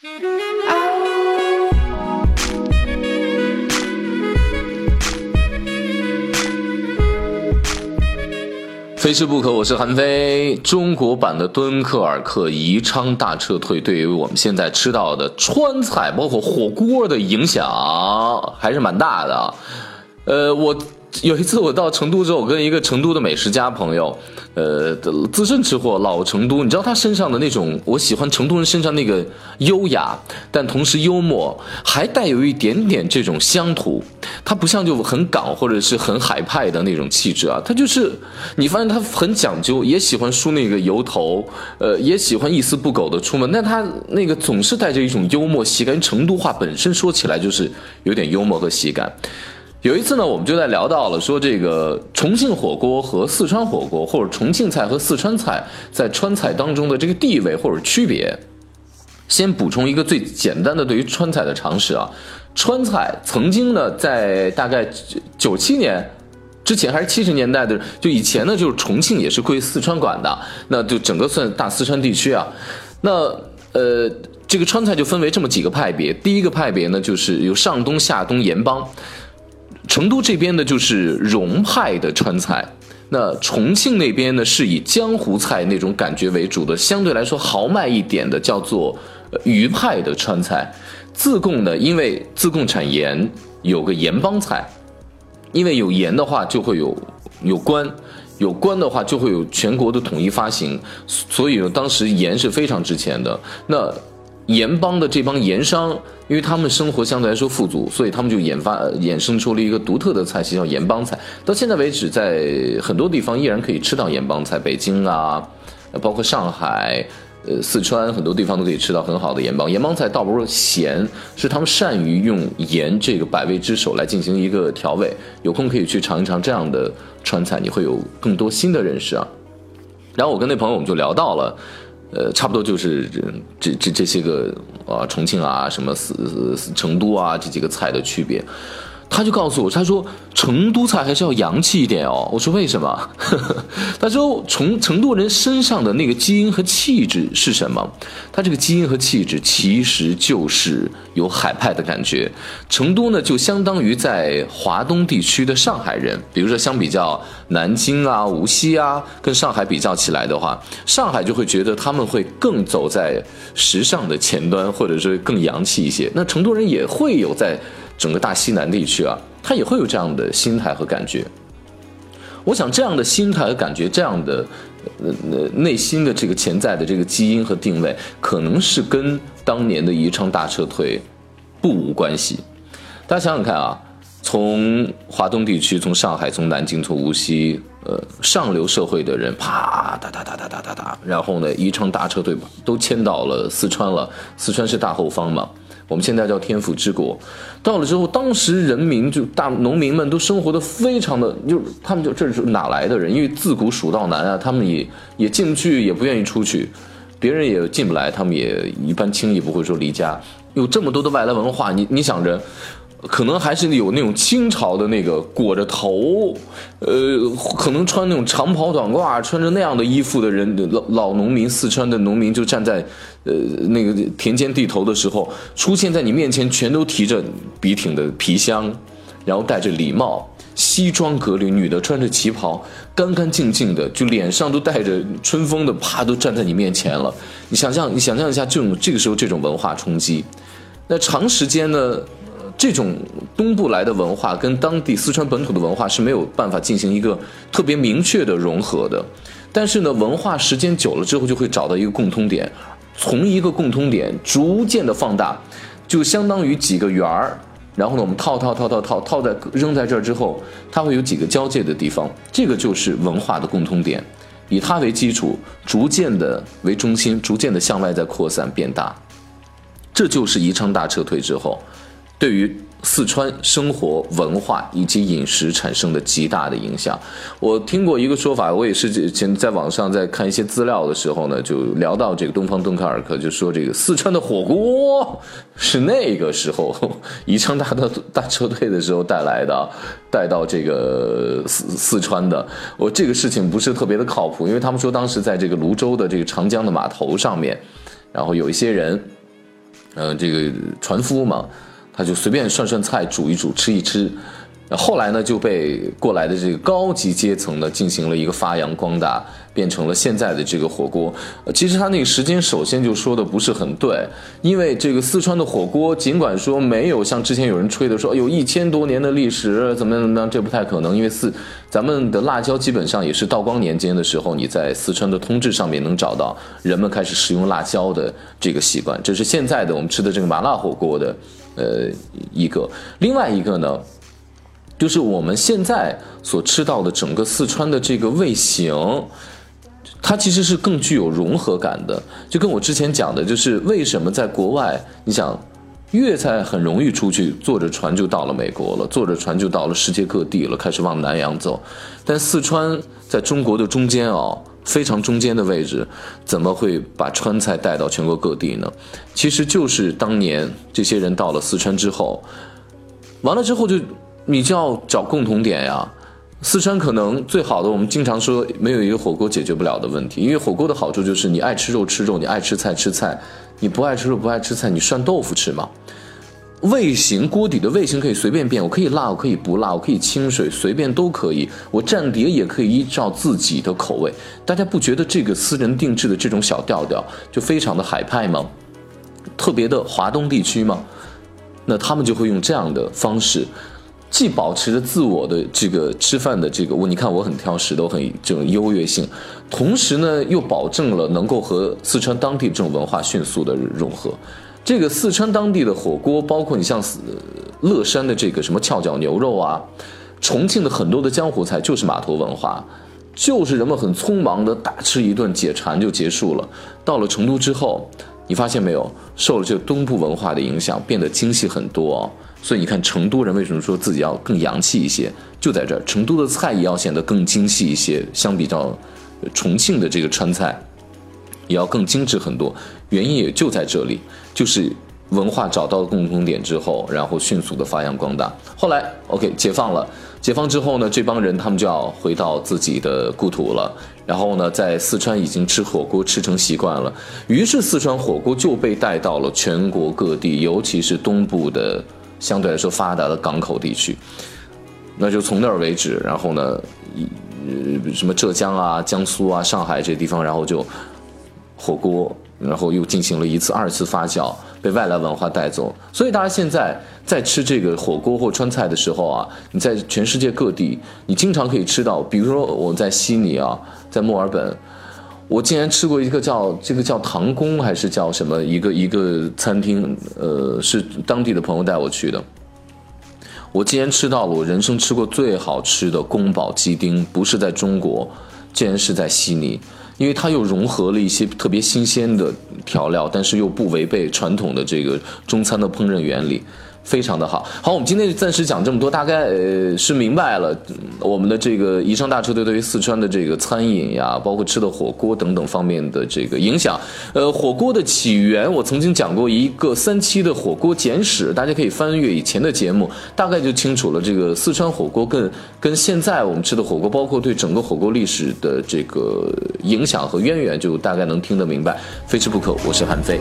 非吃不可，我是韩非。中国版的敦刻尔克宜昌大撤退，对于我们现在吃到的川菜，包括火锅的影响还是蛮大的。呃，我。有一次我到成都之后，我跟一个成都的美食家朋友，呃，资深吃货老成都，你知道他身上的那种，我喜欢成都人身上那个优雅，但同时幽默，还带有一点点这种乡土，他不像就很港或者是很海派的那种气质啊，他就是你发现他很讲究，也喜欢梳那个油头，呃，也喜欢一丝不苟的出门，但他那个总是带着一种幽默喜感，成都话本身说起来就是有点幽默和喜感。有一次呢，我们就在聊到了说这个重庆火锅和四川火锅，或者重庆菜和四川菜在川菜当中的这个地位或者区别。先补充一个最简单的对于川菜的常识啊，川菜曾经呢在大概九七年之前还是七十年代的，就以前呢就是重庆也是归四川管的，那就整个算大四川地区啊。那呃，这个川菜就分为这么几个派别，第一个派别呢就是有上东下东盐帮。成都这边呢，就是蓉派的川菜；那重庆那边呢，是以江湖菜那种感觉为主的，相对来说豪迈一点的，叫做渝派的川菜。自贡呢，因为自贡产盐，有个盐帮菜，因为有盐的话，就会有有关，有关的话就会有全国的统一发行，所以呢，当时盐是非常值钱的。那盐帮的这帮盐商，因为他们生活相对来说富足，所以他们就研发衍生出了一个独特的菜系，叫盐帮菜。到现在为止，在很多地方依然可以吃到盐帮菜，北京啊，包括上海、呃四川很多地方都可以吃到很好的盐帮。盐帮菜倒不是咸，是他们善于用盐这个百味之首来进行一个调味。有空可以去尝一尝这样的川菜，你会有更多新的认识啊。然后我跟那朋友我们就聊到了。呃，差不多就是这这这这些个啊，重庆啊，什么四成都啊，这几个菜的区别。他就告诉我，他说成都菜还是要洋气一点哦。我说为什么？他说从成都人身上的那个基因和气质是什么？他这个基因和气质其实就是有海派的感觉。成都呢，就相当于在华东地区的上海人。比如说相比较南京啊、无锡啊，跟上海比较起来的话，上海就会觉得他们会更走在时尚的前端，或者是更洋气一些。那成都人也会有在。整个大西南地区啊，他也会有这样的心态和感觉。我想这样的心态和感觉，这样的呃呃内心的这个潜在的这个基因和定位，可能是跟当年的宜昌大撤退不无关系。大家想想看啊，从华东地区，从上海，从南京，从无锡，呃，上流社会的人，啪哒哒哒哒哒哒哒，然后呢，宜昌大撤退都迁到了四川了。四川是大后方嘛。我们现在叫天府之国，到了之后，当时人民就大农民们都生活的非常的，就他们就这是哪来的人？因为自古蜀道难啊，他们也也进不去，也不愿意出去，别人也进不来，他们也一般轻易不会说离家。有这么多的外来文化，你你想着。可能还是有那种清朝的那个裹着头，呃，可能穿那种长袍短褂，穿着那样的衣服的人，老老农民，四川的农民就站在，呃，那个田间地头的时候，出现在你面前，全都提着笔挺的皮箱，然后戴着礼帽，西装革履，女的穿着旗袍，干干净净的，就脸上都带着春风的，啪，都站在你面前了。你想象，你想象一下这种这个时候这种文化冲击，那长时间呢？这种东部来的文化跟当地四川本土的文化是没有办法进行一个特别明确的融合的，但是呢，文化时间久了之后就会找到一个共通点，从一个共通点逐渐的放大，就相当于几个圆儿，然后呢，我们套套套套套套在扔在这儿之后，它会有几个交界的地方，这个就是文化的共通点，以它为基础，逐渐的为中心，逐渐的向外在扩散变大，这就是宜昌大撤退之后。对于四川生活文化以及饮食产生的极大的影响，我听过一个说法，我也是前在网上在看一些资料的时候呢，就聊到这个东方敦刻尔克，就说这个四川的火锅是那个时候宜昌大的大车队的时候带来的，带到这个四四川的。我这个事情不是特别的靠谱，因为他们说当时在这个泸州的这个长江的码头上面，然后有一些人。呃，这个船夫嘛，他就随便涮涮菜，煮一煮，吃一吃。后来呢，就被过来的这个高级阶层呢进行了一个发扬光大，变成了现在的这个火锅。其实他那个时间首先就说的不是很对，因为这个四川的火锅，尽管说没有像之前有人吹的说有一千多年的历史，怎么样怎么样，这不太可能。因为四咱们的辣椒基本上也是道光年间的时候，你在四川的通志上面能找到人们开始食用辣椒的这个习惯。这是现在的我们吃的这个麻辣火锅的呃一个，另外一个呢。就是我们现在所吃到的整个四川的这个味型，它其实是更具有融合感的。就跟我之前讲的，就是为什么在国外，你想粤菜很容易出去，坐着船就到了美国了，坐着船就到了世界各地了，开始往南洋走。但四川在中国的中间哦，非常中间的位置，怎么会把川菜带到全国各地呢？其实就是当年这些人到了四川之后，完了之后就。你就要找共同点呀，四川可能最好的，我们经常说没有一个火锅解决不了的问题，因为火锅的好处就是你爱吃肉吃肉，你爱吃菜吃菜，你不爱吃肉不爱吃菜，你涮豆腐吃嘛。味型锅底的味型可以随便变，我可以辣，我可以不辣，我可以清水，随便都可以。我蘸碟也可以依照自己的口味。大家不觉得这个私人定制的这种小调调就非常的海派吗？特别的华东地区吗？那他们就会用这样的方式。既保持着自我的这个吃饭的这个我，你看我很挑食，都很这种优越性，同时呢又保证了能够和四川当地这种文化迅速的融合。这个四川当地的火锅，包括你像乐山的这个什么翘脚牛肉啊，重庆的很多的江湖菜就是码头文化，就是人们很匆忙的大吃一顿解馋就结束了。到了成都之后，你发现没有，受了这个东部文化的影响，变得精细很多。所以你看，成都人为什么说自己要更洋气一些？就在这儿，成都的菜也要显得更精细一些，相比较重庆的这个川菜，也要更精致很多。原因也就在这里，就是文化找到了共同点之后，然后迅速的发扬光大。后来，OK，解放了，解放之后呢，这帮人他们就要回到自己的故土了。然后呢，在四川已经吃火锅吃成习惯了，于是四川火锅就被带到了全国各地，尤其是东部的。相对来说发达的港口地区，那就从那儿为止，然后呢，呃，什么浙江啊、江苏啊、上海这些地方，然后就火锅，然后又进行了一次、二次发酵，被外来文化带走。所以大家现在在吃这个火锅或川菜的时候啊，你在全世界各地，你经常可以吃到，比如说我在悉尼啊，在墨尔本。我竟然吃过一个叫这个叫唐宫还是叫什么一个一个餐厅，呃，是当地的朋友带我去的。我竟然吃到了我人生吃过最好吃的宫保鸡丁，不是在中国，竟然是在悉尼，因为它又融合了一些特别新鲜的调料，但是又不违背传统的这个中餐的烹饪原理。非常的好，好，我们今天就暂时讲这么多，大概呃是明白了我们的这个宜昌大车队对于四川的这个餐饮呀，包括吃的火锅等等方面的这个影响。呃，火锅的起源，我曾经讲过一个三期的火锅简史，大家可以翻阅以前的节目，大概就清楚了这个四川火锅跟跟现在我们吃的火锅，包括对整个火锅历史的这个影响和渊源，就大概能听得明白。非吃不可，我是韩飞。